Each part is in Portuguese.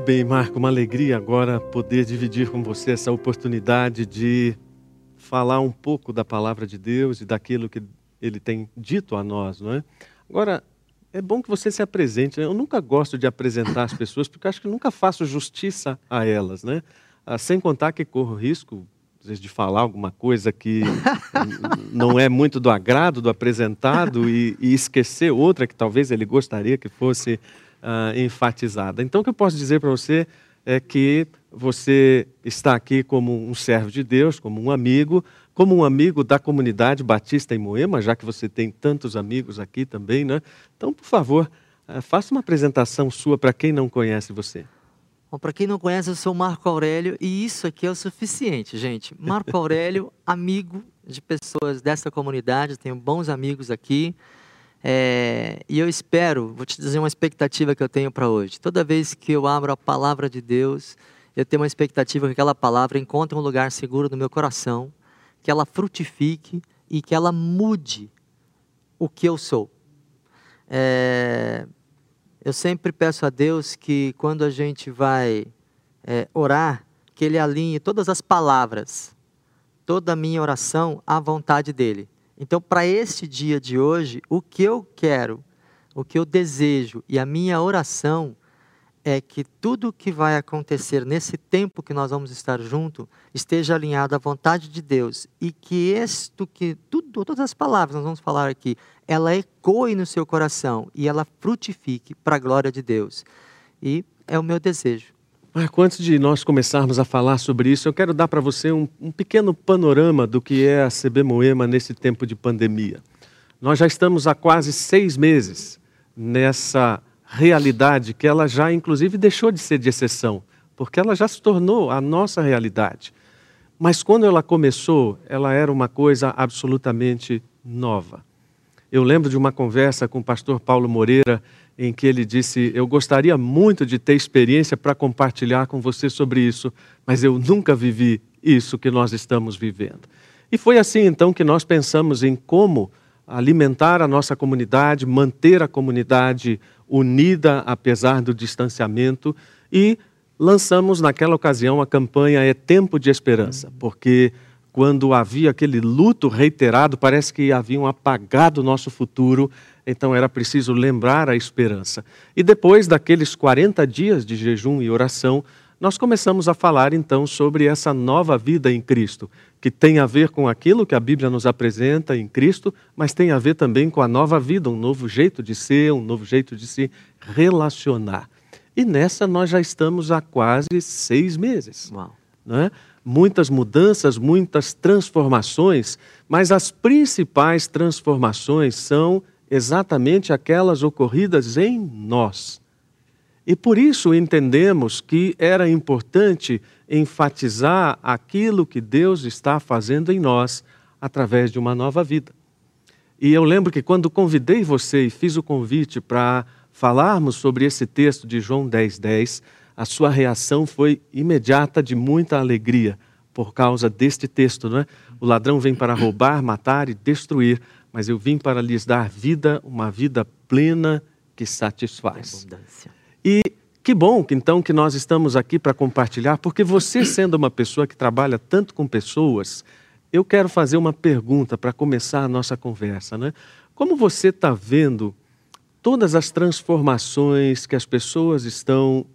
Muito bem, Marco, uma alegria agora poder dividir com você essa oportunidade de falar um pouco da palavra de Deus e daquilo que ele tem dito a nós, não é? Agora, é bom que você se apresente. Né? Eu nunca gosto de apresentar as pessoas porque acho que nunca faço justiça a elas, né? Ah, sem contar que corro risco às vezes, de falar alguma coisa que não é muito do agrado do apresentado e, e, esquecer outra que talvez ele gostaria que fosse uh, enfatizada. Então, o que eu posso dizer para você é que você está aqui como um servo de Deus, como um amigo, como um amigo da comunidade batista em Moema, já que você tem tantos amigos aqui também, né? Então, por favor, uh, faça uma apresentação sua para quem não conhece você. Para quem não conhece, eu sou Marco Aurélio e isso aqui é o suficiente, gente. Marco Aurélio, amigo de pessoas dessa comunidade, tenho bons amigos aqui. É, e eu espero, vou te dizer uma expectativa que eu tenho para hoje. Toda vez que eu abro a palavra de Deus, eu tenho uma expectativa que aquela palavra encontre um lugar seguro no meu coração, que ela frutifique e que ela mude o que eu sou. É, eu sempre peço a Deus que quando a gente vai é, orar, que Ele alinhe todas as palavras, toda a minha oração à vontade dEle. Então, para este dia de hoje, o que eu quero, o que eu desejo e a minha oração é que tudo o que vai acontecer nesse tempo que nós vamos estar junto esteja alinhado à vontade de Deus e que isto que tudo, todas as palavras que nós vamos falar aqui, ela ecoe no seu coração e ela frutifique para a glória de Deus. E é o meu desejo. Marco, antes de nós começarmos a falar sobre isso, eu quero dar para você um, um pequeno panorama do que é a CB Moema nesse tempo de pandemia. Nós já estamos há quase seis meses nessa realidade que ela já, inclusive, deixou de ser de exceção, porque ela já se tornou a nossa realidade. Mas quando ela começou, ela era uma coisa absolutamente nova. Eu lembro de uma conversa com o pastor Paulo Moreira, em que ele disse: Eu gostaria muito de ter experiência para compartilhar com você sobre isso, mas eu nunca vivi isso que nós estamos vivendo. E foi assim então que nós pensamos em como alimentar a nossa comunidade, manter a comunidade unida apesar do distanciamento e lançamos naquela ocasião a campanha É Tempo de Esperança, porque quando havia aquele luto reiterado, parece que haviam apagado o nosso futuro, então era preciso lembrar a esperança. E depois daqueles 40 dias de jejum e oração, nós começamos a falar então sobre essa nova vida em Cristo, que tem a ver com aquilo que a Bíblia nos apresenta em Cristo, mas tem a ver também com a nova vida, um novo jeito de ser, um novo jeito de se relacionar. E nessa nós já estamos há quase seis meses. Uau. Né? Muitas mudanças, muitas transformações, mas as principais transformações são exatamente aquelas ocorridas em nós e por isso entendemos que era importante enfatizar aquilo que Deus está fazendo em nós através de uma nova vida. E eu lembro que quando convidei você e fiz o convite para falarmos sobre esse texto de João 10:10, 10, a sua reação foi imediata de muita alegria por causa deste texto, não é? O ladrão vem para roubar, matar e destruir, mas eu vim para lhes dar vida, uma vida plena que satisfaz. Abundância. E que bom então que nós estamos aqui para compartilhar, porque você sendo uma pessoa que trabalha tanto com pessoas, eu quero fazer uma pergunta para começar a nossa conversa, né? Como você está vendo todas as transformações que as pessoas estão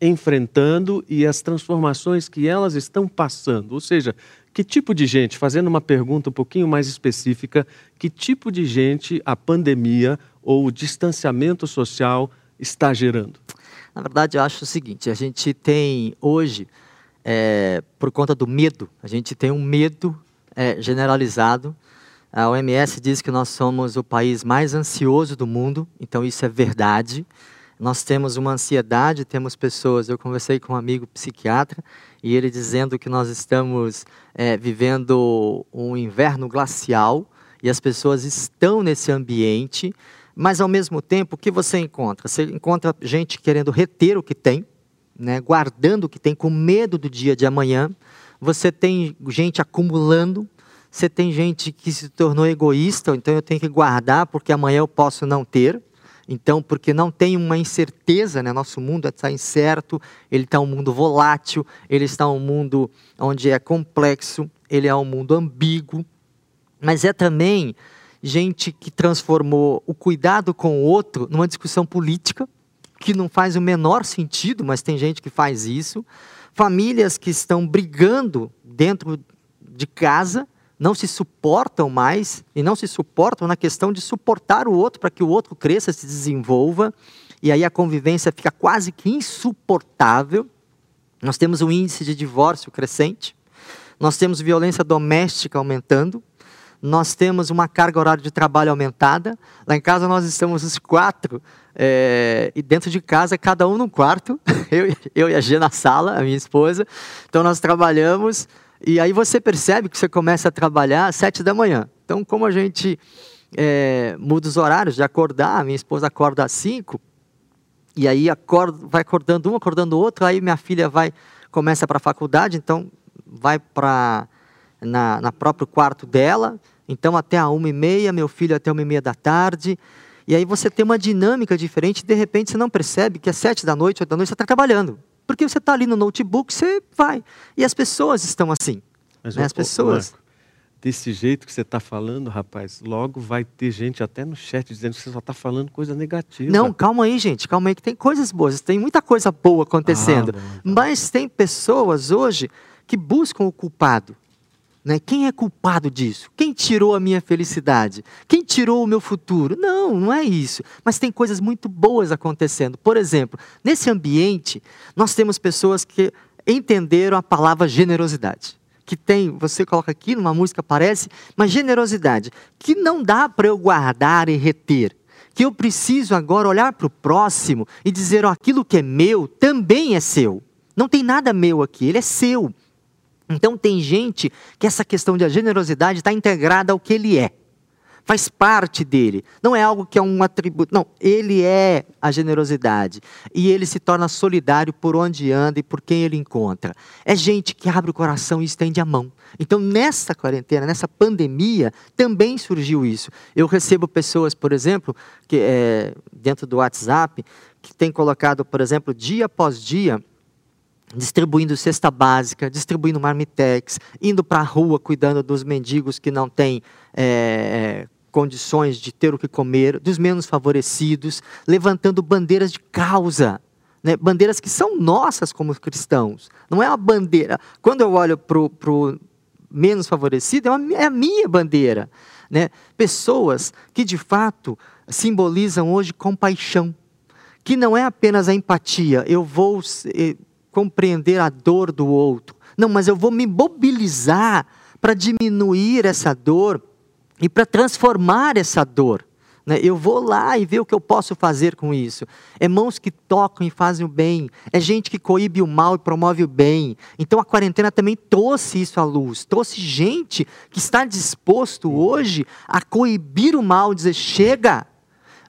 enfrentando e as transformações que elas estão passando? Ou seja, que tipo de gente, fazendo uma pergunta um pouquinho mais específica, que tipo de gente a pandemia ou o distanciamento social está gerando? Na verdade, eu acho o seguinte: a gente tem hoje, é, por conta do medo, a gente tem um medo é, generalizado. A OMS diz que nós somos o país mais ansioso do mundo, então isso é verdade. Nós temos uma ansiedade, temos pessoas. Eu conversei com um amigo psiquiatra e ele dizendo que nós estamos é, vivendo um inverno glacial e as pessoas estão nesse ambiente mas ao mesmo tempo, o que você encontra? Você encontra gente querendo reter o que tem, né, guardando o que tem, com medo do dia de amanhã. Você tem gente acumulando. Você tem gente que se tornou egoísta, então eu tenho que guardar porque amanhã eu posso não ter. Então, porque não tem uma incerteza, né? Nosso mundo está incerto, ele está um mundo volátil, ele está um mundo onde é complexo, ele é um mundo ambíguo, mas é também gente que transformou o cuidado com o outro numa discussão política, que não faz o menor sentido, mas tem gente que faz isso. Famílias que estão brigando dentro de casa, não se suportam mais e não se suportam na questão de suportar o outro para que o outro cresça, se desenvolva, e aí a convivência fica quase que insuportável. Nós temos um índice de divórcio crescente, nós temos violência doméstica aumentando, nós temos uma carga horária de trabalho aumentada. Lá em casa nós estamos os quatro, é, e dentro de casa, cada um num quarto, eu, eu e a G na sala, a minha esposa. Então nós trabalhamos e aí você percebe que você começa a trabalhar às sete da manhã. Então, como a gente é, muda os horários de acordar, minha esposa acorda às cinco, e aí acorda, vai acordando um, acordando outro, aí minha filha vai começa para a faculdade, então vai para na, na próprio quarto dela, então até a uma e meia, meu filho até uma e meia da tarde, e aí você tem uma dinâmica diferente, de repente você não percebe que às sete da noite, oito da noite, você está trabalhando. Porque você está ali no notebook, você vai. E as pessoas estão assim. Mas, né? As pessoas. Marco, desse jeito que você está falando, rapaz, logo vai ter gente até no chat dizendo que você só está falando coisa negativa. Não, calma aí, gente, calma aí, que tem coisas boas, tem muita coisa boa acontecendo. Ah, bom, então. Mas tem pessoas hoje que buscam o culpado. Né? Quem é culpado disso? Quem tirou a minha felicidade? Quem tirou o meu futuro? Não, não é isso. Mas tem coisas muito boas acontecendo. Por exemplo, nesse ambiente, nós temos pessoas que entenderam a palavra generosidade. Que tem, você coloca aqui numa música, parece, mas generosidade, que não dá para eu guardar e reter. Que eu preciso agora olhar para o próximo e dizer: oh, aquilo que é meu também é seu. Não tem nada meu aqui, ele é seu. Então tem gente que essa questão de generosidade está integrada ao que ele é. Faz parte dele. Não é algo que é um atributo. Não, ele é a generosidade. E ele se torna solidário por onde anda e por quem ele encontra. É gente que abre o coração e estende a mão. Então, nessa quarentena, nessa pandemia, também surgiu isso. Eu recebo pessoas, por exemplo, que é, dentro do WhatsApp, que tem colocado, por exemplo, dia após dia, distribuindo cesta básica, distribuindo marmitex, indo para a rua cuidando dos mendigos que não têm é, condições de ter o que comer, dos menos favorecidos, levantando bandeiras de causa. Né? bandeiras que são nossas como cristãos. Não é uma bandeira. Quando eu olho para o menos favorecido, é, uma, é, a minha bandeira. Né? Pessoas que de fato simbolizam hoje compaixão, que não é apenas a empatia, eu vou compreender a dor do outro. Não, mas eu vou me mobilizar para diminuir essa dor e para transformar essa dor. Né? Eu vou lá e ver o que eu posso fazer com isso. É mãos que tocam e fazem o bem. É gente que coíbe o mal e promove o bem. Então a quarentena também trouxe isso à luz. Trouxe gente que está disposto hoje a coibir o mal, dizer chega,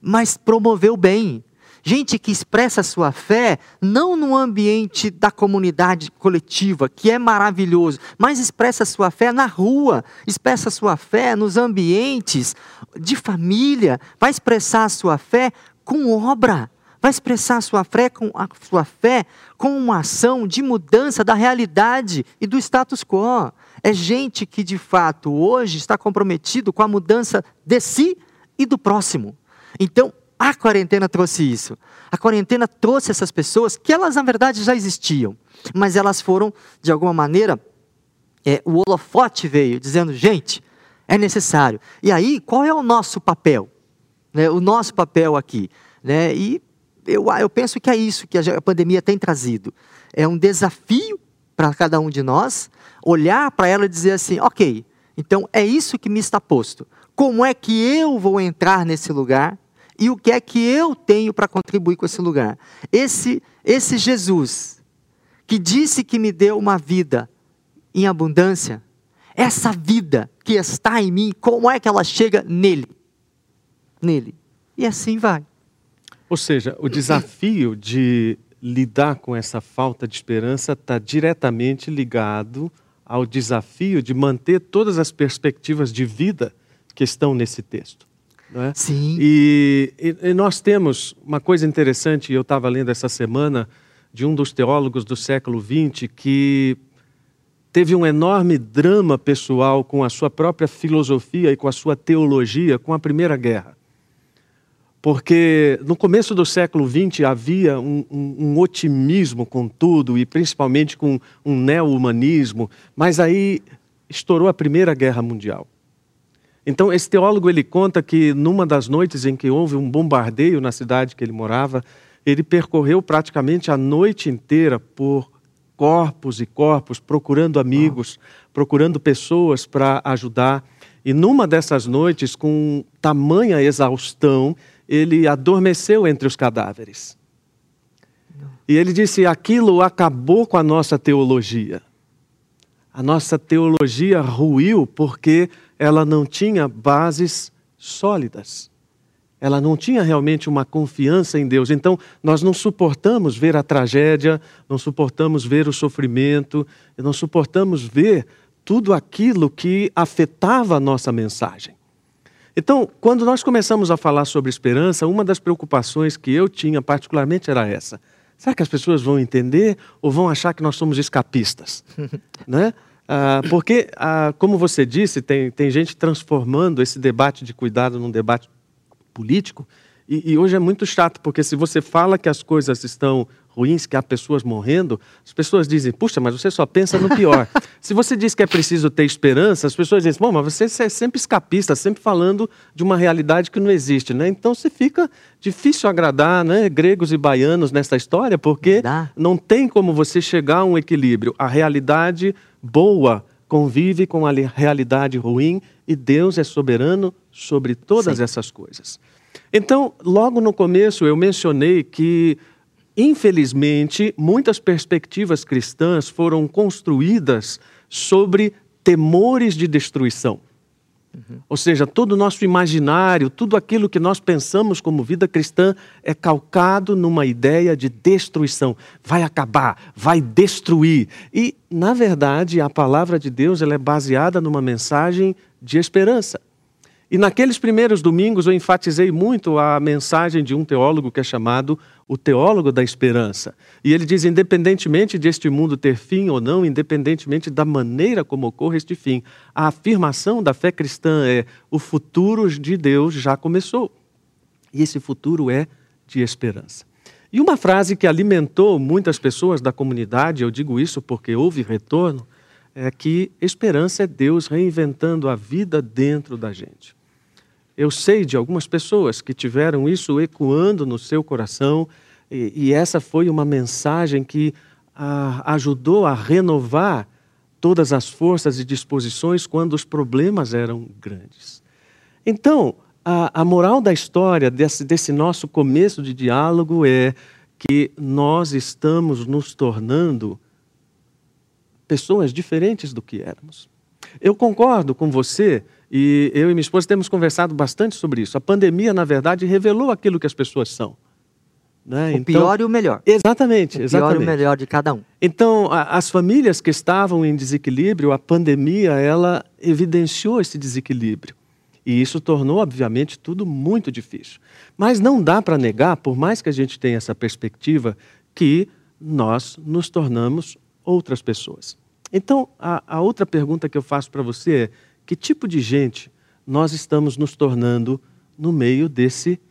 mas promover o bem. Gente que expressa sua fé não no ambiente da comunidade coletiva, que é maravilhoso, mas expressa sua fé na rua, expressa sua fé nos ambientes de família, vai expressar sua fé com obra, vai expressar sua fé com a sua fé com uma ação de mudança da realidade e do status quo. É gente que de fato hoje está comprometido com a mudança de si e do próximo. Então, a quarentena trouxe isso. A quarentena trouxe essas pessoas que elas, na verdade, já existiam, mas elas foram, de alguma maneira, é, o holofote veio dizendo: gente, é necessário. E aí, qual é o nosso papel? Né, o nosso papel aqui. Né? E eu, eu penso que é isso que a pandemia tem trazido. É um desafio para cada um de nós olhar para ela e dizer assim: ok, então é isso que me está posto. Como é que eu vou entrar nesse lugar? E o que é que eu tenho para contribuir com esse lugar. Esse, esse Jesus, que disse que me deu uma vida em abundância, essa vida que está em mim, como é que ela chega nele? Nele. E assim vai. Ou seja, o desafio de lidar com essa falta de esperança está diretamente ligado ao desafio de manter todas as perspectivas de vida que estão nesse texto. É? Sim. E, e, e nós temos uma coisa interessante, eu estava lendo essa semana, de um dos teólogos do século XX que teve um enorme drama pessoal com a sua própria filosofia e com a sua teologia com a Primeira Guerra. Porque no começo do século XX havia um, um, um otimismo com tudo, e principalmente com um neo-humanismo, mas aí estourou a Primeira Guerra Mundial. Então, esse teólogo ele conta que numa das noites em que houve um bombardeio na cidade que ele morava, ele percorreu praticamente a noite inteira por corpos e corpos, procurando amigos, procurando pessoas para ajudar. E numa dessas noites, com tamanha exaustão, ele adormeceu entre os cadáveres. E ele disse: aquilo acabou com a nossa teologia. A nossa teologia ruiu porque ela não tinha bases sólidas ela não tinha realmente uma confiança em Deus. Então, nós não suportamos ver a tragédia, não suportamos ver o sofrimento, não suportamos ver tudo aquilo que afetava a nossa mensagem. Então, quando nós começamos a falar sobre esperança, uma das preocupações que eu tinha particularmente era essa. Será que as pessoas vão entender ou vão achar que nós somos escapistas? né? Ah, porque, ah, como você disse, tem, tem gente transformando esse debate de cuidado num debate político. E, e, hoje é muito chato, porque se você fala que as coisas estão ruins, que há pessoas morrendo, as pessoas dizem, puxa, mas você só pensa no pior. se você diz que é preciso ter esperança, as pessoas dizem, bom, mas você é sempre escapista, sempre falando de uma realidade que não existe, né? Então se fica difícil agradar né, gregos e baianos nessa história, porque Dá. não tem como você chegar a um equilíbrio. A realidade boa convive com a realidade ruim e Deus é soberano sobre todas Sim. essas coisas. Então, logo no começo eu mencionei que, infelizmente, muitas perspectivas cristãs foram construídas sobre temores de destruição. Uhum. Ou seja, todo o nosso imaginário, tudo aquilo que nós pensamos como vida cristã é calcado numa ideia de destruição. Vai acabar, vai destruir. E, na verdade, a palavra de Deus ela é baseada numa mensagem de esperança. E naqueles primeiros domingos eu enfatizei muito a mensagem de um teólogo que é chamado o teólogo da esperança. E ele diz: independentemente deste mundo ter fim ou não, independentemente da maneira como ocorre este fim, a afirmação da fé cristã é: o futuro de Deus já começou. E esse futuro é de esperança. E uma frase que alimentou muitas pessoas da comunidade, eu digo isso porque houve retorno, é que esperança é Deus reinventando a vida dentro da gente. Eu sei de algumas pessoas que tiveram isso ecoando no seu coração, e, e essa foi uma mensagem que a, ajudou a renovar todas as forças e disposições quando os problemas eram grandes. Então, a, a moral da história desse, desse nosso começo de diálogo é que nós estamos nos tornando pessoas diferentes do que éramos. Eu concordo com você e eu e minha esposa temos conversado bastante sobre isso. A pandemia, na verdade, revelou aquilo que as pessoas são. Né? O então, pior e o melhor. Exatamente, o exatamente. pior e o melhor de cada um. Então, a, as famílias que estavam em desequilíbrio, a pandemia, ela evidenciou esse desequilíbrio. E isso tornou, obviamente, tudo muito difícil. Mas não dá para negar, por mais que a gente tenha essa perspectiva, que nós nos tornamos outras pessoas. Então, a, a outra pergunta que eu faço para você é: que tipo de gente nós estamos nos tornando no meio desse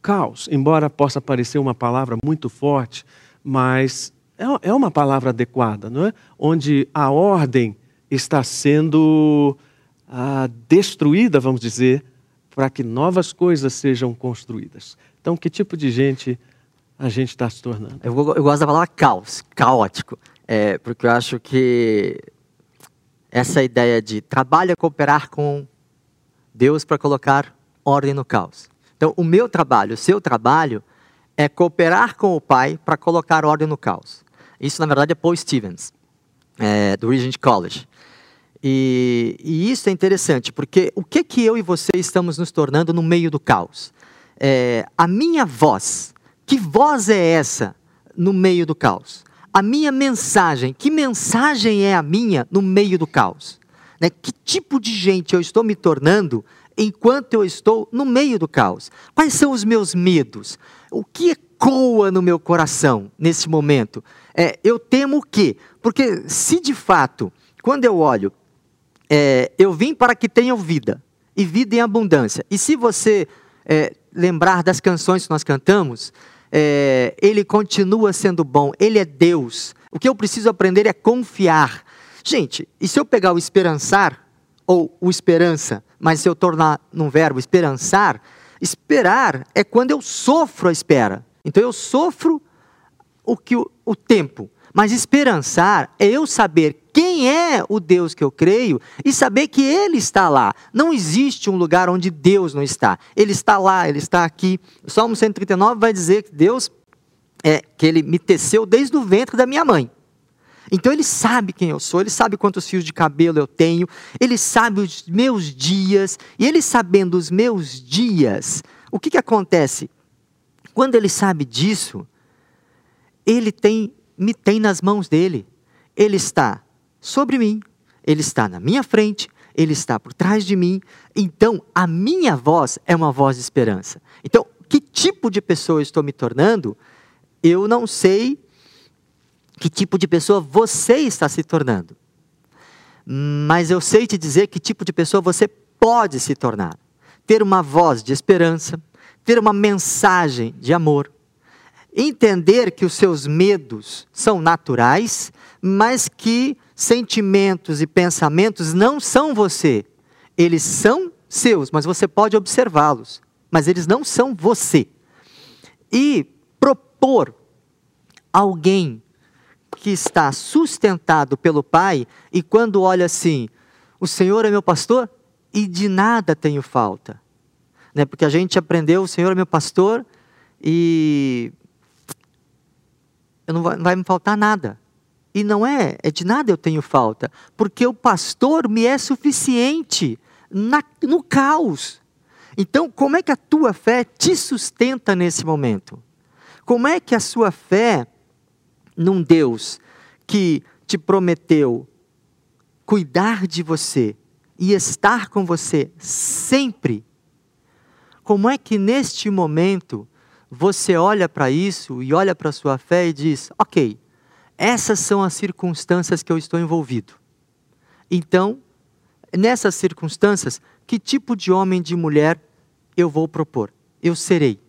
caos? Embora possa parecer uma palavra muito forte, mas é, é uma palavra adequada, não é? Onde a ordem está sendo ah, destruída, vamos dizer, para que novas coisas sejam construídas. Então, que tipo de gente a gente está se tornando? Eu, eu, gosto da palavra caos, caótico, é, porque eu acho que essa ideia de trabalho é cooperar com Deus para colocar ordem no caos. Então, o meu trabalho, o seu trabalho, é cooperar com o Pai para colocar ordem no caos. Isso, na verdade, é Paul Stevens, é, do Regent College. E, e, isso é interessante, porque o que, que eu e você estamos nos tornando no meio do caos? É, a minha voz, que voz é essa no meio do caos? A minha mensagem, que mensagem é a minha no meio do caos? Né? Que tipo de gente eu estou me tornando enquanto eu estou no meio do caos? Quais são os meus medos? O que ecoa no meu coração nesse momento? É, eu temo o quê? Porque se de fato, quando eu olho, é, eu vim para que tenham vida, e vida em abundância. E se você é, lembrar das canções que nós cantamos, é, ele continua sendo bom, ele é Deus. O que eu preciso aprender é confiar. Gente, e se eu pegar o esperançar, ou o esperança, mas se eu tornar num verbo esperançar, esperar é quando eu sofro a espera. Então eu sofro o que o, o tempo. Mas esperançar é eu saber quem é o Deus que eu creio e saber que Ele está lá. Não existe um lugar onde Deus não está. Ele está lá, Ele está aqui. O Salmo 139 vai dizer que Deus é que Ele me teceu desde o ventre da minha mãe. Então ele sabe quem eu sou, ele sabe quantos fios de cabelo eu tenho, ele sabe os meus dias, e ele sabendo os meus dias, o que, que acontece? Quando ele sabe disso, ele tem, me tem nas mãos dele. Ele está sobre mim, ele está na minha frente, ele está por trás de mim. Então, a minha voz é uma voz de esperança. Então, que tipo de pessoa eu estou me tornando? Eu não sei que tipo de pessoa você está se tornando. Mas eu sei te dizer que tipo de pessoa você pode se tornar. Ter uma voz de esperança, ter uma mensagem de amor, entender que os seus medos são naturais, mas que sentimentos e pensamentos não são você. Eles são seus, mas você pode observá-los, mas eles não são você. E propor alguém que está sustentado pelo Pai e quando olha assim, o Senhor é meu pastor e de nada tenho falta. Né? Porque a gente aprendeu, o Senhor é meu pastor e não vai, não vai me faltar nada. E não é, é de nada eu tenho falta, porque o pastor me é suficiente na, no caos. Então, como é que a tua fé te sustenta nesse momento? Como é que a sua fé num Deus que te prometeu cuidar de você e estar com você sempre, como é que neste momento você olha para isso e olha para a sua fé e diz: ok, essas são as circunstâncias que eu estou envolvido. Então, nessas circunstâncias, que tipo de homem, de mulher eu vou propor? Eu serei.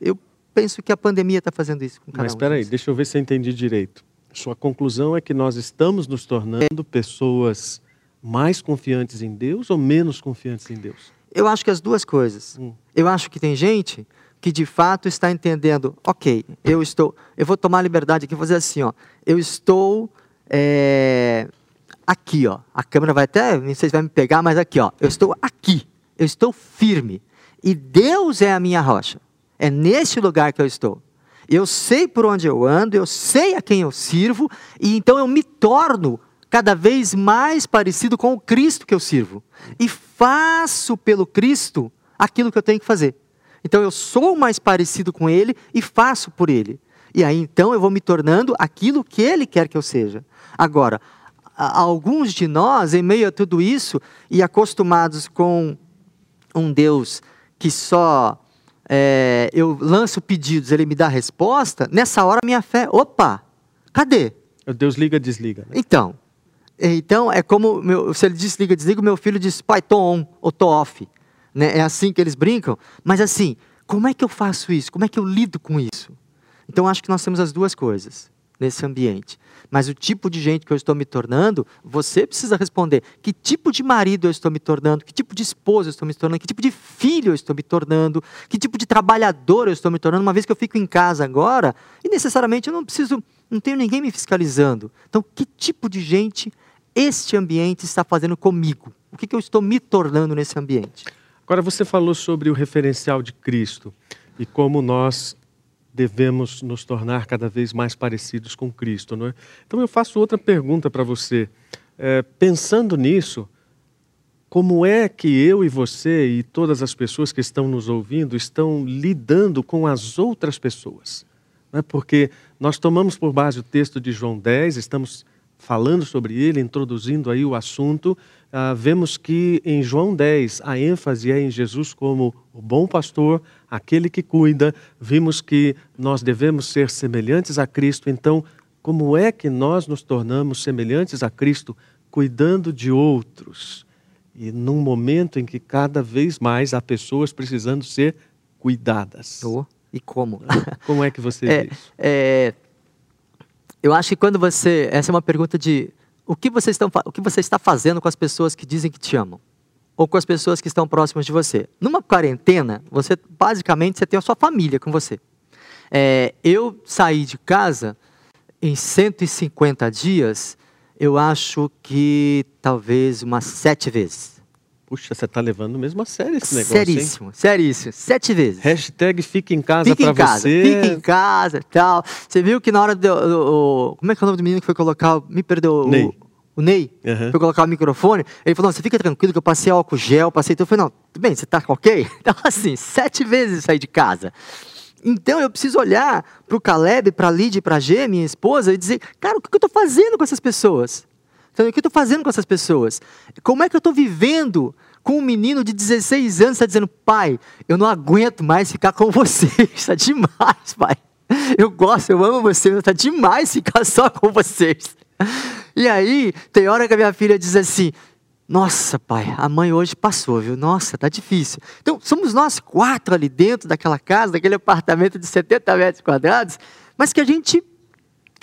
Eu penso que a pandemia está fazendo isso com cada Mas um. espera aí, deixa eu ver se eu entendi direito. Sua conclusão é que nós estamos nos tornando pessoas mais confiantes em Deus ou menos confiantes em Deus? Eu acho que as duas coisas. Hum. Eu acho que tem gente que de fato está entendendo, ok, eu estou, eu vou tomar liberdade aqui, fazer assim, ó, eu estou é, aqui, ó, a câmera vai até, não sei se vai me pegar, mas aqui, ó, eu estou aqui, eu estou firme, e Deus é a minha rocha. É nesse lugar que eu estou. Eu sei por onde eu ando, eu sei a quem eu sirvo, e então eu me torno cada vez mais parecido com o Cristo que eu sirvo. E faço pelo Cristo aquilo que eu tenho que fazer. Então eu sou mais parecido com Ele e faço por Ele. E aí então eu vou me tornando aquilo que Ele quer que eu seja. Agora, alguns de nós, em meio a tudo isso, e acostumados com um Deus que só é, eu lanço pedidos, ele me dá resposta, nessa hora minha fé, opa, cadê? Deus liga, desliga. Né? Então, então é como meu, se ele desliga, desliga, meu filho diz, pai, tô on ou tô off. Né? É assim que eles brincam. Mas assim, como é que eu faço isso? Como é que eu lido com isso? Então acho que nós temos as duas coisas nesse ambiente. Mas o tipo de gente que eu estou me tornando, você precisa responder. Que tipo de marido eu estou me tornando? Que tipo de esposa eu estou me tornando? Que tipo de filho eu estou me tornando? Que tipo de trabalhador eu estou me tornando? Uma vez que eu fico em casa agora, e necessariamente eu não preciso, não tenho ninguém me fiscalizando. Então, que tipo de gente este ambiente está fazendo comigo? O que, que eu estou me tornando nesse ambiente? Agora, você falou sobre o referencial de Cristo e como nós devemos nos tornar cada vez mais parecidos com Cristo. Não é? Então eu faço outra pergunta para você. É, pensando nisso, como é que eu e você e todas as pessoas que estão nos ouvindo estão lidando com as outras pessoas? É? Porque nós tomamos por base o texto de João 10, estamos falando sobre ele, introduzindo aí o assunto, uh, vemos que em João 10 a ênfase é em Jesus como o bom pastor, aquele que cuida. Vimos que nós devemos ser semelhantes a Cristo. Então, como é que nós nos tornamos semelhantes a Cristo? Cuidando de outros. E num momento em que cada vez mais há pessoas precisando ser cuidadas. Oh, e como? Como é que você é, vê isso? É, eu acho que quando você. Essa é uma pergunta de o que, você estão, o que você está fazendo com as pessoas que dizem que te amam? Ou com as pessoas que estão próximas de você? Numa quarentena, você basicamente você tem a sua família com você. É, eu saí de casa em 150 dias, eu acho que talvez umas sete vezes. Puxa, você está levando mesmo a sério esse negócio, Seríssimo, hein? seríssimo. Sete vezes. Hashtag fica em casa para você. Fica em casa tal. Você viu que na hora do, do, Como é que é o nome do menino que foi colocar... Me perdoa. Ney. O, o Ney uhum. foi colocar o microfone. Ele falou, você fica tranquilo que eu passei álcool gel, passei... Então eu falei, não, tudo bem, você está ok? Então assim, sete vezes sair de casa. Então eu preciso olhar para o Caleb, para a Lid, para a G, minha esposa, e dizer, cara, o que eu estou fazendo com essas pessoas? Então, o que eu estou fazendo com essas pessoas? Como é que eu estou vivendo com um menino de 16 anos está dizendo, pai, eu não aguento mais ficar com você, está demais, pai. Eu gosto, eu amo você, está demais ficar só com vocês. E aí, tem hora que a minha filha diz assim, nossa, pai, a mãe hoje passou, viu? Nossa, tá difícil. Então, somos nós quatro ali dentro daquela casa, daquele apartamento de 70 metros quadrados, mas que a gente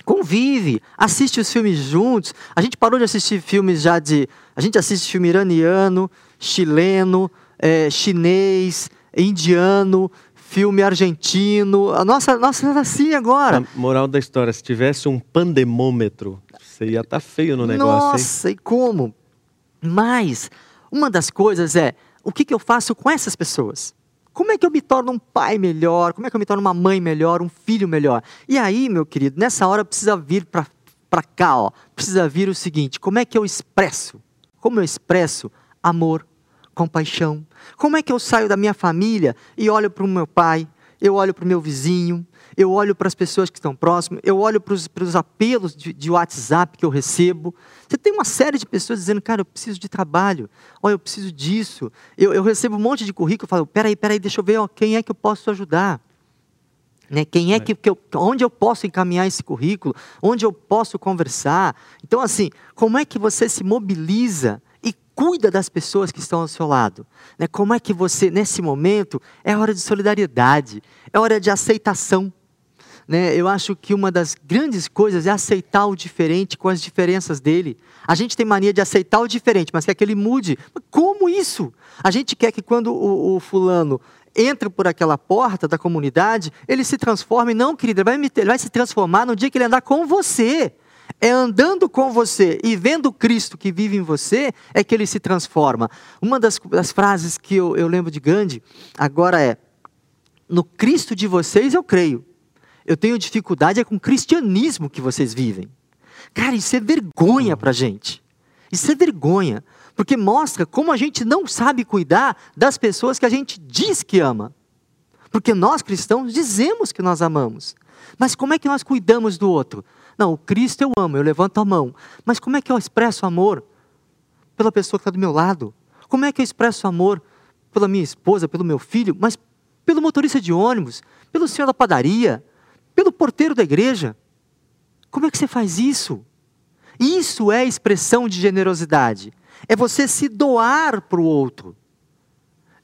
convive, assiste os filmes juntos. A gente parou de assistir filmes já de. A gente assiste filme iraniano, chileno, é, chinês, indiano, filme argentino. A nossa, nossa era assim agora. A moral da história: se tivesse um pandemômetro, você ia estar tá feio no negócio. Nossa, hein? e como? Mas, uma das coisas é: o que, que eu faço com essas pessoas? Como é que eu me torno um pai melhor? Como é que eu me torno uma mãe melhor, um filho melhor? E aí, meu querido, nessa hora precisa vir para cá, ó. Precisa vir o seguinte: como é que eu expresso? Como eu expresso amor, compaixão? Como é que eu saio da minha família e olho para o meu pai, eu olho para o meu vizinho, eu olho para as pessoas que estão próximas, eu olho para os apelos de, de, WhatsApp que eu recebo. Você tem uma série de pessoas dizendo, cara, eu preciso de trabalho, olha, eu preciso disso. Eu, eu recebo um monte de currículo, eu falo, peraí, peraí, deixa eu ver ó, quem é que eu posso ajudar. Né? Quem é que, que eu, onde eu posso encaminhar esse currículo, onde eu posso conversar. Então, assim, como é que você se mobiliza cuida das pessoas que estão ao seu lado? Né? Como é que você, nesse momento, é hora de solidariedade, é hora de aceitação né, eu acho que uma das grandes coisas é aceitar o diferente com as diferenças dele. A gente tem mania de aceitar o diferente, mas quer que ele mude. Como isso? A gente quer que quando o, o fulano entra por aquela porta da comunidade, ele se transforme. Não, querida, ele vai, ele vai se transformar no dia que ele andar com você. É andando com você e vendo Cristo que vive em você é que ele se transforma. Uma das, das frases que eu, eu lembro de Gandhi agora é: No Cristo de vocês eu creio, eu tenho dificuldade é com o cristianismo que vocês vivem. Cara, isso é vergonha para a gente. Isso é vergonha. Porque mostra como a gente não sabe cuidar das pessoas que a gente diz que ama. Porque nós cristãos dizemos que nós amamos. Mas como é que nós cuidamos do outro? Não, Cristo eu amo, eu levanto a mão. Mas como é que eu expresso amor pela pessoa que está do meu lado? Como é que eu expresso amor pela minha esposa, pelo meu filho, mas pelo motorista de ônibus, pelo senhor da padaria, pelo porteiro da igreja. Como é que você faz isso? Isso é expressão de generosidade. É você se doar para o outro.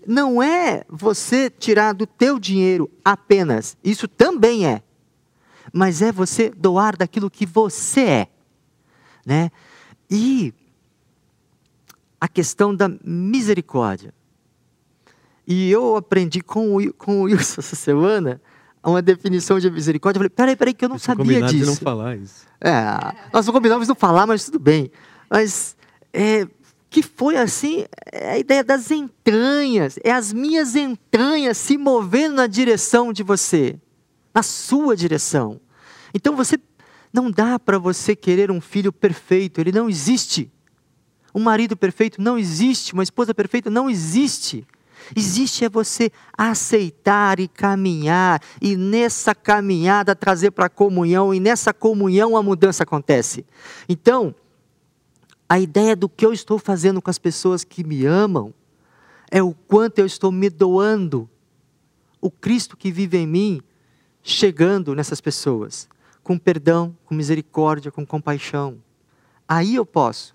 Não é você tirar do teu dinheiro apenas. Isso também é. Mas é você doar daquilo que você é. Né? E a questão da misericórdia. E eu aprendi com o, com o Wilson essa semana uma definição de misericórdia. Eu falei, peraí, peraí, que eu não sabia disso. De não falar isso. É, nós não combinamos não falar, mas tudo bem. Mas é, que foi assim, é a ideia das entranhas, é as minhas entranhas se movendo na direção de você, na sua direção. Então você não dá para você querer um filho perfeito, ele não existe. Um marido perfeito não existe, uma esposa perfeita não existe. Existe é você aceitar e caminhar, e nessa caminhada trazer para a comunhão, e nessa comunhão a mudança acontece. Então, a ideia do que eu estou fazendo com as pessoas que me amam é o quanto eu estou me doando. O Cristo que vive em mim chegando nessas pessoas, com perdão, com misericórdia, com compaixão. Aí eu posso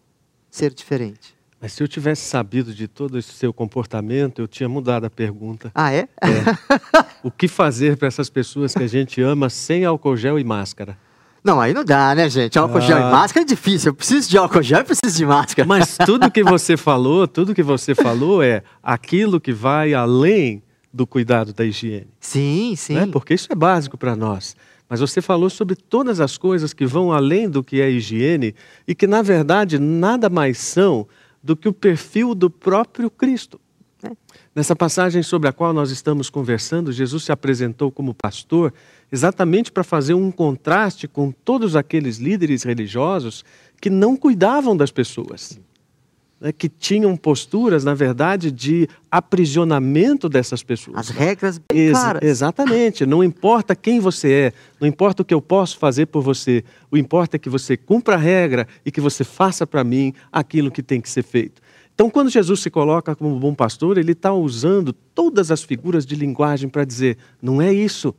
ser diferente. Mas se eu tivesse sabido de todo esse seu comportamento, eu tinha mudado a pergunta. Ah, é? é. o que fazer para essas pessoas que a gente ama sem álcool gel e máscara? Não, aí não dá, né, gente? Álcool ah. gel e ah. máscara é difícil. Eu preciso de álcool gel e preciso de máscara. Mas tudo que você falou, tudo que você falou é aquilo que vai além do cuidado da higiene. Sim, sim. Né? Porque isso é básico para nós. Mas você falou sobre todas as coisas que vão além do que é higiene e que, na verdade, nada mais são do que o perfil do próprio Cristo. É. Nessa passagem sobre a qual nós estamos conversando, Jesus se apresentou como pastor exatamente para fazer um contraste com todos aqueles líderes religiosos que não cuidavam das pessoas né, que tinham posturas, na verdade, de aprisionamento dessas pessoas. As regras bem Ex claras. Exatamente. Não importa quem você é, não importa o que eu posso fazer por você, o importa é que você cumpra a regra e que você faça para mim aquilo que tem que ser feito. Então, quando Jesus se coloca como bom pastor, ele está usando todas as figuras de linguagem para dizer: não é isso,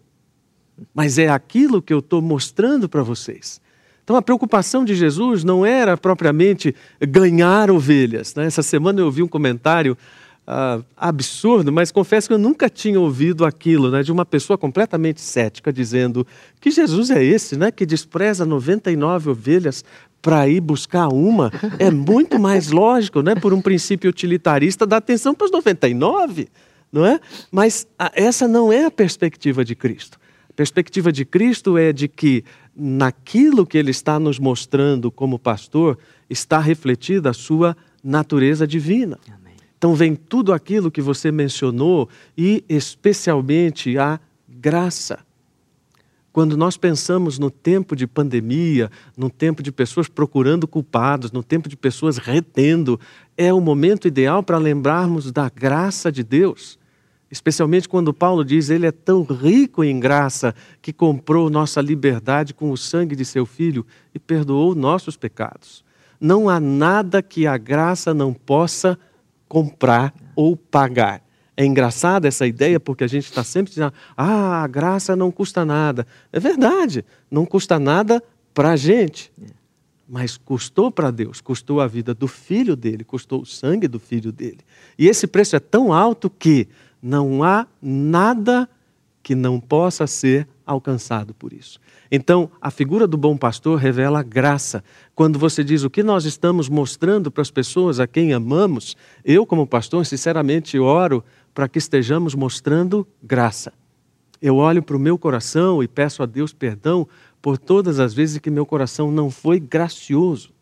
mas é aquilo que eu estou mostrando para vocês. Então a preocupação de Jesus não era propriamente ganhar ovelhas. Né? Essa semana eu ouvi um comentário uh, absurdo, mas confesso que eu nunca tinha ouvido aquilo, né? de uma pessoa completamente cética dizendo que Jesus é esse, né? que despreza 99 ovelhas para ir buscar uma. É muito mais lógico, né? por um princípio utilitarista, dar atenção para os 99. Não é? Mas a, essa não é a perspectiva de Cristo. Perspectiva de Cristo é de que naquilo que ele está nos mostrando como pastor, está refletida a sua natureza divina. Amém. Então vem tudo aquilo que você mencionou e especialmente a graça. Quando nós pensamos no tempo de pandemia, no tempo de pessoas procurando culpados, no tempo de pessoas retendo, é o momento ideal para lembrarmos da graça de Deus. Especialmente quando Paulo diz ele é tão rico em graça que comprou nossa liberdade com o sangue de seu filho e perdoou nossos pecados. Não há nada que a graça não possa comprar ou pagar. É engraçada essa ideia porque a gente está sempre dizendo: ah, a graça não custa nada. É verdade, não custa nada para a gente. Mas custou para Deus, custou a vida do filho dele, custou o sangue do filho dele. E esse preço é tão alto que não há nada que não possa ser alcançado por isso. Então, a figura do bom pastor revela graça. Quando você diz o que nós estamos mostrando para as pessoas a quem amamos, eu, como pastor, sinceramente oro para que estejamos mostrando graça. Eu olho para o meu coração e peço a Deus perdão por todas as vezes que meu coração não foi gracioso,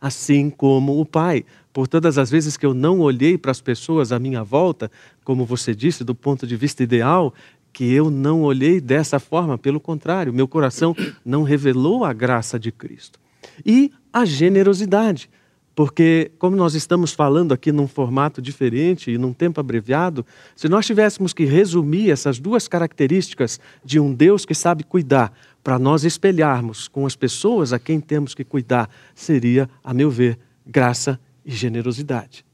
assim como o Pai por todas as vezes que eu não olhei para as pessoas à minha volta, como você disse, do ponto de vista ideal, que eu não olhei dessa forma, pelo contrário, meu coração não revelou a graça de Cristo. E a generosidade, porque, como nós estamos falando aqui num formato diferente e num tempo abreviado, se nós tivéssemos que resumir essas duas características de um Deus que sabe cuidar, para nós espelharmos com as pessoas a quem temos que cuidar, seria, a meu ver, graça generosidade.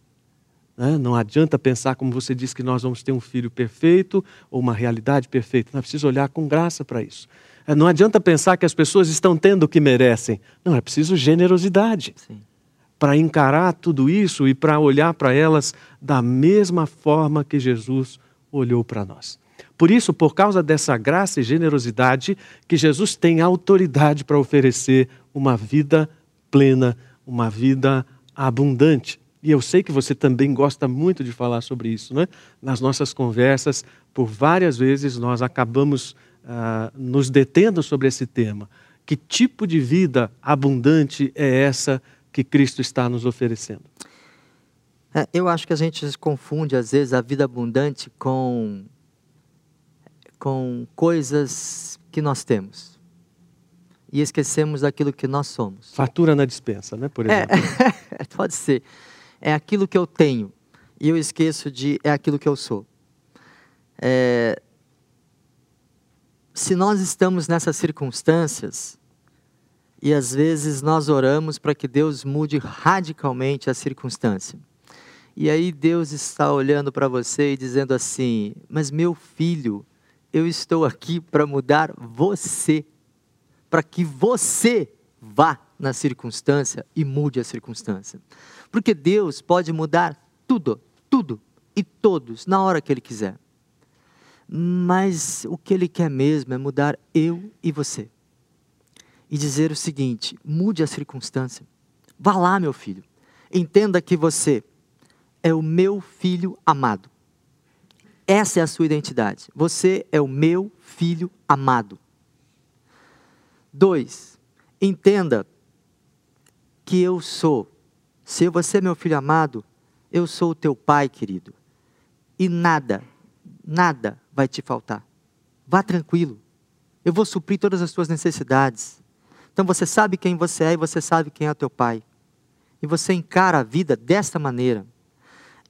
Né? Não adianta pensar, como você disse, que nós vamos ter um filho perfeito ou uma realidade perfeita. Não é preciso olhar com graça para isso. É, não adianta pensar que as pessoas estão tendo o que merecem. Não, é preciso generosidade. Para encarar tudo isso e para olhar para elas da mesma forma que Jesus olhou para nós. Por isso, por causa dessa graça e generosidade, que Jesus tem autoridade para oferecer uma vida plena, uma vida abundante. E eu sei que você também gosta muito de falar sobre isso, né? Nas nossas conversas, por várias vezes nós acabamos uh, nos detendo sobre esse tema. Que tipo de vida abundante é essa que Cristo está nos oferecendo? É, eu acho que a gente confunde às vezes a vida abundante com com coisas que nós temos e esquecemos daquilo que nós somos. Fatura na dispensa, né? Por é, exemplo. É, pode ser. É aquilo que eu tenho. e eu esqueço de é aquilo que eu sou. É, se nós estamos nessas circunstâncias, e às vezes nós oramos para que Deus mude radicalmente a circunstância. E aí Deus está olhando para você e dizendo assim: Mas meu filho, eu estou aqui para mudar você, para que você vá na circunstância e mude a circunstância. Porque Deus pode mudar tudo, tudo e todos na hora que Ele quiser. Mas o que Ele quer mesmo é mudar eu e você. E dizer o seguinte: mude a circunstância. Vá lá, meu filho. Entenda que você é o meu filho amado. Essa é a sua identidade. Você é o meu filho amado. Dois, entenda que eu sou. Se você é meu filho amado, eu sou o teu pai, querido. E nada, nada vai te faltar. Vá tranquilo. Eu vou suprir todas as tuas necessidades. Então você sabe quem você é e você sabe quem é o teu pai. E você encara a vida desta maneira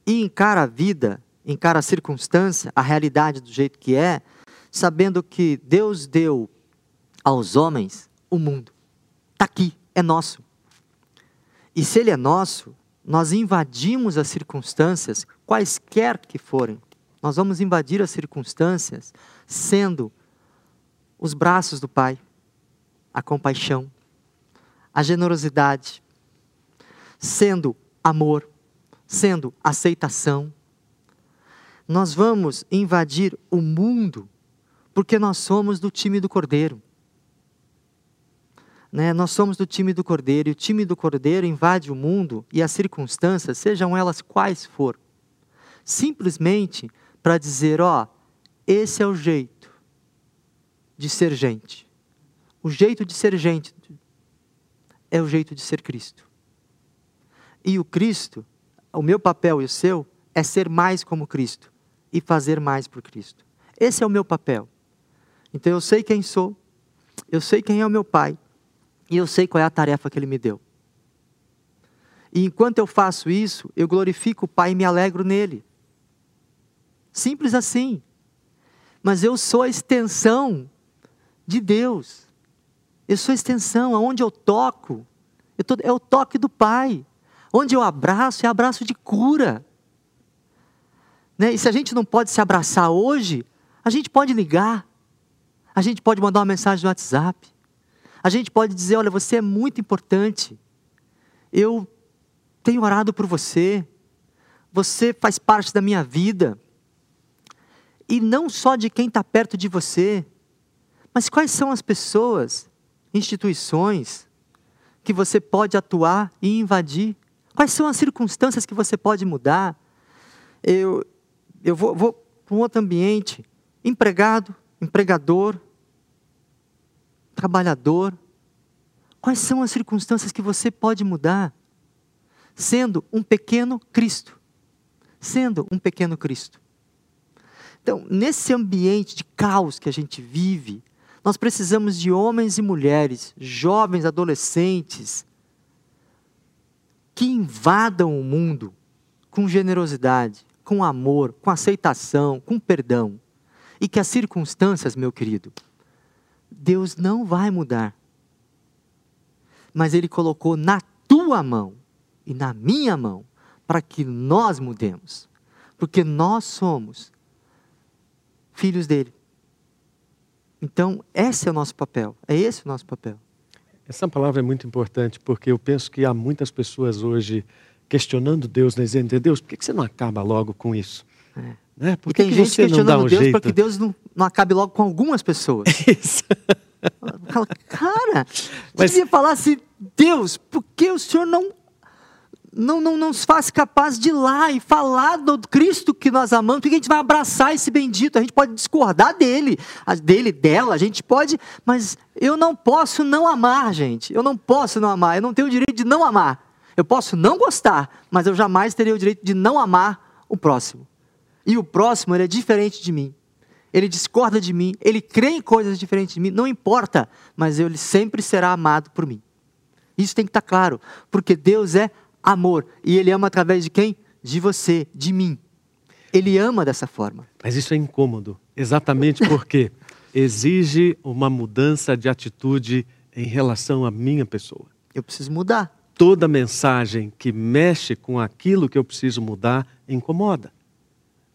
e encara a vida, encara a circunstância, a realidade do jeito que é, sabendo que Deus deu aos homens o mundo. Está aqui, é nosso. E se ele é nosso, nós invadimos as circunstâncias, quaisquer que forem. Nós vamos invadir as circunstâncias sendo os braços do Pai, a compaixão, a generosidade, sendo amor, sendo aceitação. Nós vamos invadir o mundo porque nós somos do time do Cordeiro. Né? Nós somos do time do Cordeiro e o time do Cordeiro invade o mundo e as circunstâncias, sejam elas quais for, simplesmente para dizer: ó, esse é o jeito de ser gente. O jeito de ser gente é o jeito de ser Cristo. E o Cristo o meu papel e o seu é ser mais como Cristo e fazer mais por Cristo. Esse é o meu papel. Então eu sei quem sou, eu sei quem é o meu Pai e eu sei qual é a tarefa que Ele me deu. E enquanto eu faço isso, eu glorifico o Pai e me alegro nele. Simples assim. Mas eu sou a extensão de Deus. Eu sou a extensão, aonde eu toco, eu tô, é o toque do Pai. Onde eu abraço é abraço de cura. Né? E se a gente não pode se abraçar hoje, a gente pode ligar, a gente pode mandar uma mensagem no WhatsApp, a gente pode dizer: olha, você é muito importante, eu tenho orado por você, você faz parte da minha vida. E não só de quem está perto de você, mas quais são as pessoas, instituições, que você pode atuar e invadir Quais são as circunstâncias que você pode mudar? Eu, eu vou, vou para um outro ambiente, empregado, empregador, trabalhador. Quais são as circunstâncias que você pode mudar? Sendo um pequeno Cristo. Sendo um pequeno Cristo. Então, nesse ambiente de caos que a gente vive, nós precisamos de homens e mulheres, jovens, adolescentes, que invadam o mundo com generosidade, com amor, com aceitação, com perdão. E que as circunstâncias, meu querido, Deus não vai mudar. Mas Ele colocou na tua mão e na minha mão para que nós mudemos. Porque nós somos filhos dele. Então, esse é o nosso papel. É esse o nosso papel. Essa palavra é muito importante porque eu penso que há muitas pessoas hoje questionando Deus, né, dizendo: Deus, por que você não acaba logo com isso? É. Né? Por que, tem que gente questionando um Deus para que Deus não, não acabe logo com algumas pessoas. Isso. Cara, Mas... devia falar assim: Deus, por que o Senhor não não, não, não nos faz capaz de ir lá e falar do Cristo que nós amamos, porque a gente vai abraçar esse bendito, a gente pode discordar dele, dele, dela, a gente pode, mas eu não posso não amar, gente, eu não posso não amar, eu não tenho o direito de não amar, eu posso não gostar, mas eu jamais teria o direito de não amar o próximo, e o próximo, ele é diferente de mim, ele discorda de mim, ele crê em coisas diferentes de mim, não importa, mas ele sempre será amado por mim. Isso tem que estar claro, porque Deus é amor. E ele ama através de quem? de você, de mim. Ele ama dessa forma. Mas isso é incômodo, exatamente porque exige uma mudança de atitude em relação à minha pessoa. Eu preciso mudar. Toda mensagem que mexe com aquilo que eu preciso mudar incomoda.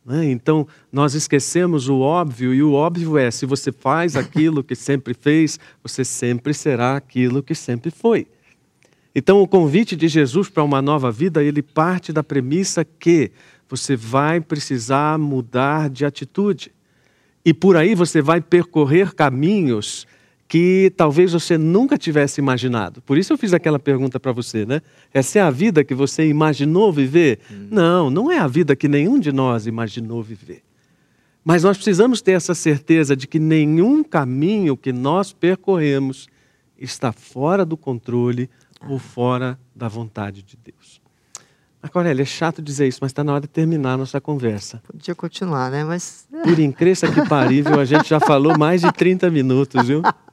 Né? Então, nós esquecemos o óbvio, e o óbvio é: se você faz aquilo que sempre fez, você sempre será aquilo que sempre foi. Então, o convite de Jesus para uma nova vida, ele parte da premissa que você vai precisar mudar de atitude. E por aí você vai percorrer caminhos que talvez você nunca tivesse imaginado. Por isso eu fiz aquela pergunta para você, né? Essa é a vida que você imaginou viver? Hum. Não, não é a vida que nenhum de nós imaginou viver. Mas nós precisamos ter essa certeza de que nenhum caminho que nós percorremos está fora do controle ou fora da vontade de Deus. Aurélio, é chato dizer isso, mas está na hora de terminar a nossa conversa. Podia continuar, né? Mas. Por incrível que parível, a gente já falou mais de 30 minutos, viu?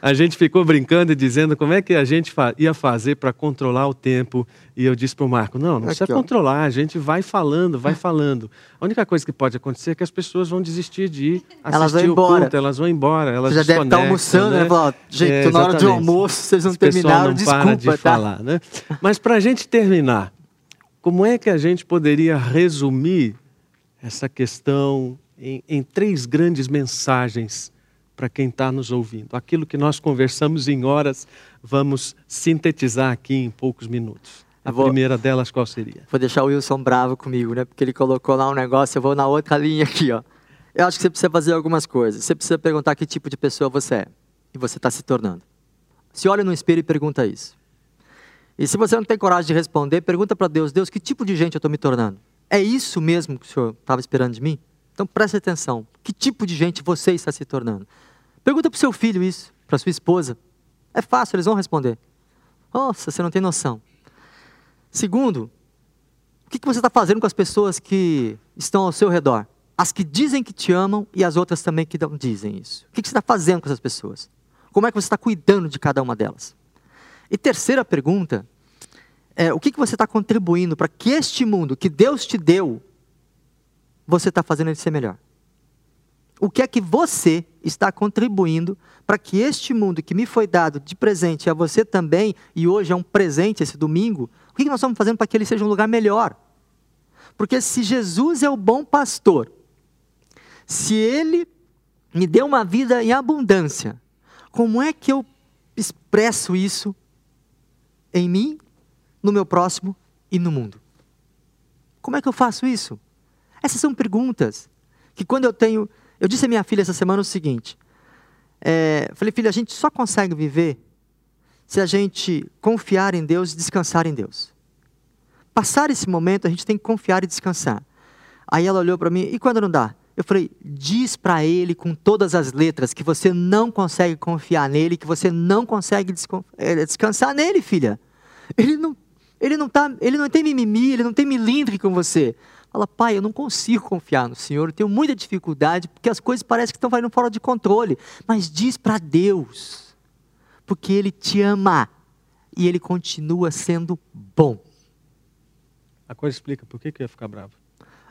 A gente ficou brincando e dizendo como é que a gente ia fazer para controlar o tempo. E eu disse para o Marco: não, não precisa Aqui, controlar, a gente vai falando, vai falando. A única coisa que pode acontecer é que as pessoas vão desistir de ir assistir elas vão embora. culto, elas vão embora. Elas Você já deve estar tá almoçando, né? né? Gente, é, na hora de almoço, vocês não terminaram, não desculpa, para de tá? falar, né? Mas para a gente terminar, como é que a gente poderia resumir essa questão em, em três grandes mensagens para quem está nos ouvindo? Aquilo que nós conversamos em horas, vamos sintetizar aqui em poucos minutos. A vou, primeira delas qual seria? Vou deixar o Wilson bravo comigo, né? Porque ele colocou lá um negócio, eu vou na outra linha aqui, ó. Eu acho que você precisa fazer algumas coisas. Você precisa perguntar que tipo de pessoa você é e você está se tornando. Se olha no espelho e pergunta isso. E se você não tem coragem de responder, pergunta para Deus: Deus, que tipo de gente eu estou me tornando? É isso mesmo que o Senhor estava esperando de mim? Então preste atenção: que tipo de gente você está se tornando? Pergunta para o seu filho isso, para sua esposa. É fácil, eles vão responder. Nossa, você não tem noção. Segundo, o que você está fazendo com as pessoas que estão ao seu redor? As que dizem que te amam e as outras também que não dizem isso. O que você está fazendo com essas pessoas? Como é que você está cuidando de cada uma delas? E terceira pergunta é o que, você está contribuindo para que este mundo que Deus te deu, você está fazendo ele ser melhor? O que é que você está contribuindo para que este mundo que me foi dado de presente a você também, e hoje é um presente esse domingo, o que, nós estamos fazendo para que ele seja um lugar melhor? Porque se Jesus é o bom pastor, se ele me deu uma vida em abundância, como é que eu expresso isso em mim, no meu próximo e no mundo. Como é que eu faço isso? Essas são perguntas que quando eu tenho. Eu disse à minha filha essa semana o seguinte: é, falei, filha, a gente só consegue viver se a gente confiar em Deus e descansar em Deus. Passar esse momento, a gente tem que confiar e descansar. Aí ela olhou para mim, e quando não dá? Eu falei, diz para ele com todas as letras que você não consegue confiar nele, que você não consegue eh, descansar nele, filha. Ele não, ele não tá, ele não tem mimimi, ele não tem milindre com você. Fala, pai, eu não consigo confiar no Senhor, eu tenho muita dificuldade, porque as coisas parecem que estão indo fora de controle. Mas diz para Deus, porque Ele te ama e Ele continua sendo bom. A coisa explica por que, que eu ia ficar bravo.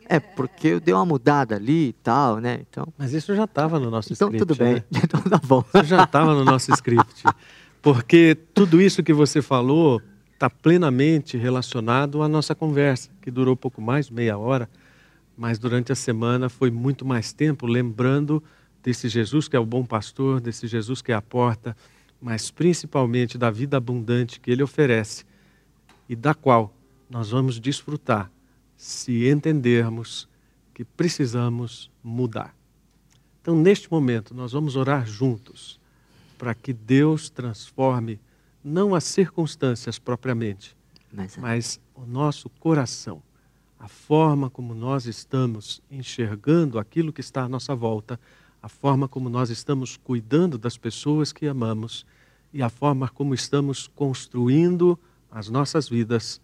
É, porque eu dei uma mudada ali e tal, né? Então, Mas isso já estava no nosso então, script. Então tudo bem, né? então tá bom. Isso já estava no nosso script. Porque tudo isso que você falou está plenamente relacionado à nossa conversa, que durou pouco mais, meia hora, mas durante a semana foi muito mais tempo, lembrando desse Jesus que é o bom pastor, desse Jesus que é a porta, mas principalmente da vida abundante que ele oferece e da qual nós vamos desfrutar se entendermos que precisamos mudar. Então, neste momento, nós vamos orar juntos para que Deus transforme não as circunstâncias propriamente, mas, mas o nosso coração, a forma como nós estamos enxergando aquilo que está à nossa volta, a forma como nós estamos cuidando das pessoas que amamos e a forma como estamos construindo as nossas vidas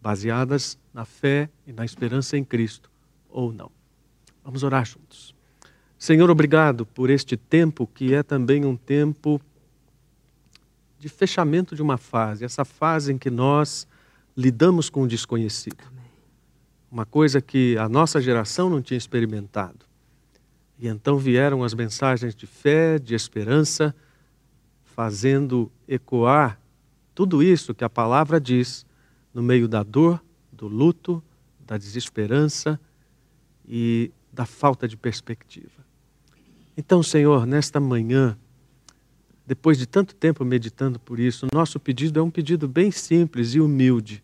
baseadas na fé e na esperança em Cristo ou não. Vamos orar juntos. Senhor, obrigado por este tempo que é também um tempo de fechamento de uma fase, essa fase em que nós lidamos com o desconhecido. uma coisa que a nossa geração não tinha experimentado. E então vieram as mensagens de fé, de esperança, fazendo ecoar tudo isso que a palavra diz no meio da dor, do luto, da desesperança e da falta de perspectiva. Então, Senhor, nesta manhã, depois de tanto tempo meditando por isso, nosso pedido é um pedido bem simples e humilde.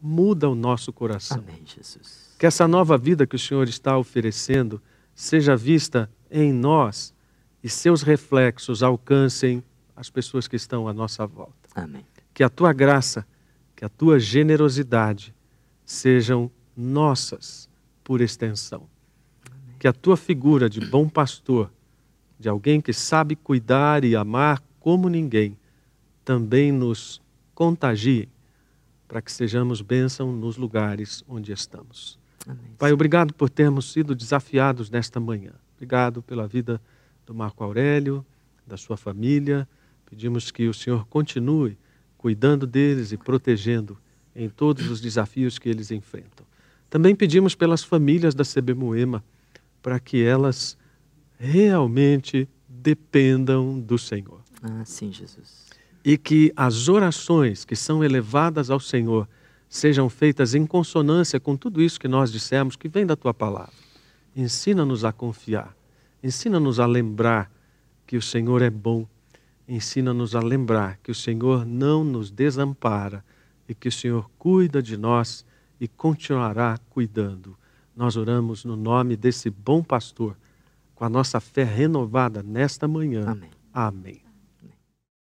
Muda o nosso coração. Amém, Jesus. Que essa nova vida que o Senhor está oferecendo seja vista em nós e seus reflexos alcancem as pessoas que estão à nossa volta. Amém. Que a tua graça, que a tua generosidade sejam nossas por extensão. Que a tua figura de bom pastor de alguém que sabe cuidar e amar como ninguém, também nos contagie para que sejamos bênção nos lugares onde estamos. Amém. Pai, obrigado por termos sido desafiados nesta manhã. Obrigado pela vida do Marco Aurélio, da sua família. Pedimos que o Senhor continue cuidando deles e protegendo em todos os desafios que eles enfrentam. Também pedimos pelas famílias da CB Moema, para que elas realmente dependam do Senhor. Ah, sim, Jesus. E que as orações que são elevadas ao Senhor sejam feitas em consonância com tudo isso que nós dissemos, que vem da tua palavra. Ensina-nos a confiar, ensina-nos a lembrar que o Senhor é bom, ensina-nos a lembrar que o Senhor não nos desampara e que o Senhor cuida de nós e continuará cuidando. Nós oramos no nome desse bom pastor com a nossa fé renovada nesta manhã. Amém. Amém.